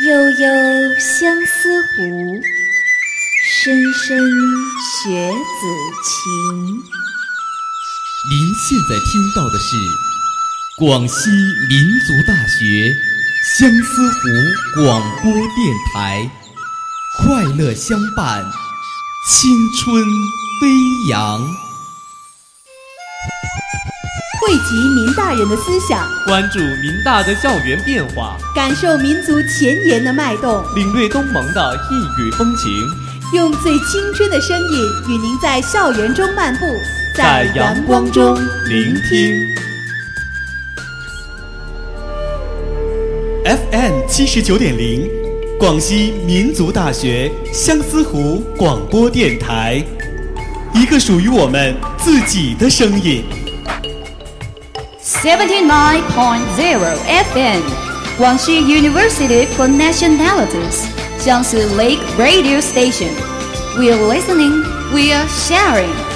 悠悠相思湖，深深学子情。您现在听到的是广西民族大学相思湖广播电台，快乐相伴，青春飞扬。汇集民大人的思想，关注民大的校园变化，感受民族前沿的脉动，领略东盟的异域风情，用最青春的声音与您在校园中漫步，在阳光中聆听。FM 七十九点零，广西民族大学相思湖广播电台，一个属于我们自己的声音。79.0 FM, Guangxi University for Nationalities, Jiangsu Lake Radio Station. We are listening, we are sharing.